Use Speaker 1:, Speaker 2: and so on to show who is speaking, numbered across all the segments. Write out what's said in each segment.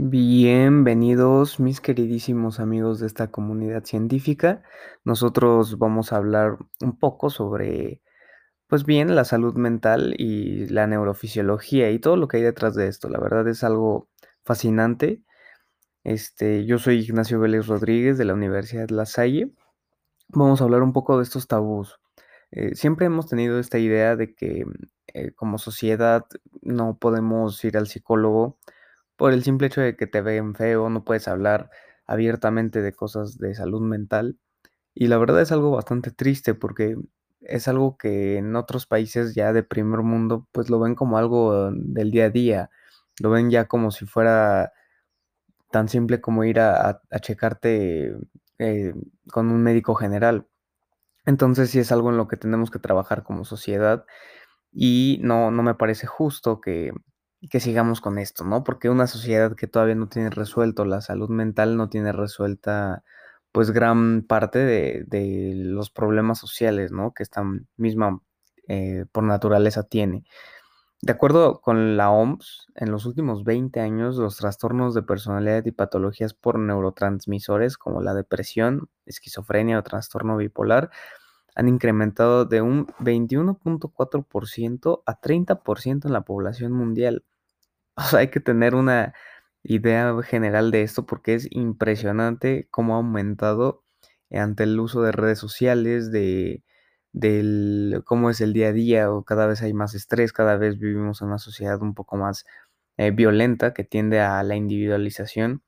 Speaker 1: Bienvenidos, mis queridísimos amigos de esta comunidad científica. Nosotros vamos a hablar un poco sobre, pues bien, la salud mental y la neurofisiología y todo lo que hay detrás de esto. La verdad es algo fascinante. Este, yo soy Ignacio Vélez Rodríguez de la Universidad La Salle. Vamos a hablar un poco de estos tabús. Eh, siempre hemos tenido esta idea de que eh, como sociedad no podemos ir al psicólogo por el simple hecho de que te ven feo, no puedes hablar abiertamente de cosas de salud mental. Y la verdad es algo bastante triste porque es algo que en otros países ya de primer mundo pues lo ven como algo del día a día, lo ven ya como si fuera tan simple como ir a, a, checarte eh, con un médico general. Entonces sí es algo en lo que tenemos que trabajar como sociedad y no, no me parece justo que, que sigamos con esto, ¿no? Porque una sociedad que todavía no tiene resuelto la salud mental, no tiene resuelta pues gran parte de, de los problemas sociales, ¿no? Que esta misma eh, por naturaleza tiene. De acuerdo con la OMS, en los últimos 20 años los trastornos de personalidad y patologías por neurotransmisores como la depresión, esquizofrenia o trastorno bipolar han incrementado de un 21.4% a 30% en la población mundial. O sea, hay que tener una idea general de esto porque es impresionante cómo ha aumentado ante el uso de redes sociales, de cómo es el día a día o cada vez hay más estrés, cada vez vivimos en una sociedad un poco más eh, violenta que tiende a la individualización.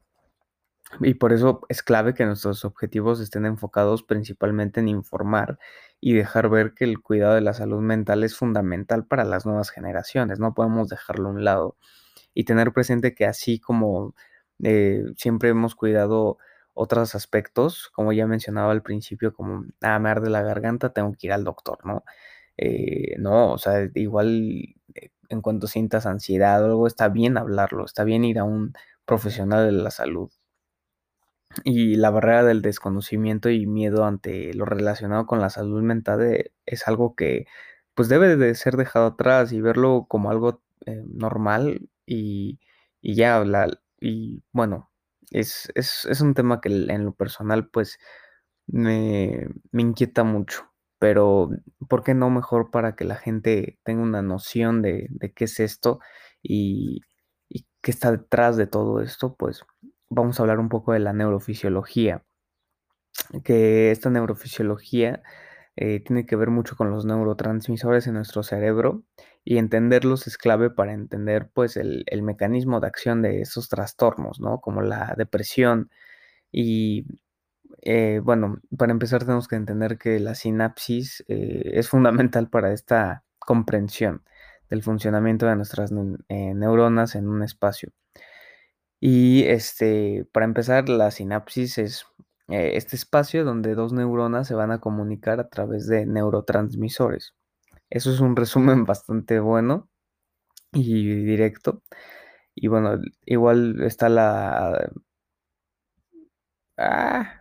Speaker 1: Y por eso es clave que nuestros objetivos estén enfocados principalmente en informar y dejar ver que el cuidado de la salud mental es fundamental para las nuevas generaciones, no podemos dejarlo a un lado y tener presente que así como eh, siempre hemos cuidado otros aspectos, como ya mencionaba al principio, como, ah, me arde la garganta, tengo que ir al doctor, ¿no? Eh, no, o sea, igual eh, en cuanto sientas ansiedad o algo, está bien hablarlo, está bien ir a un profesional de la salud. Y la barrera del desconocimiento y miedo ante lo relacionado con la salud mental eh, es algo que pues debe de ser dejado atrás y verlo como algo eh, normal y, y ya hablar. Y bueno, es, es, es, un tema que en lo personal pues me, me inquieta mucho. Pero, ¿por qué no mejor para que la gente tenga una noción de, de qué es esto y qué está detrás de todo esto? Pues vamos a hablar un poco de la neurofisiología, que esta neurofisiología eh, tiene que ver mucho con los neurotransmisores en nuestro cerebro y entenderlos es clave para entender pues el, mecanismo de acción de esos trastornos, ¿no? Como la depresión y eh, bueno, para empezar tenemos que entender que la sinapsis eh, es fundamental para esta comprensión del funcionamiento de nuestras neuronas en un espacio. Y este, para empezar, la sinapsis es eh, este espacio donde dos neuronas se van a comunicar a través de neurotransmisores. Eso es un resumen bastante bueno y directo. Y bueno, igual está la... Ah,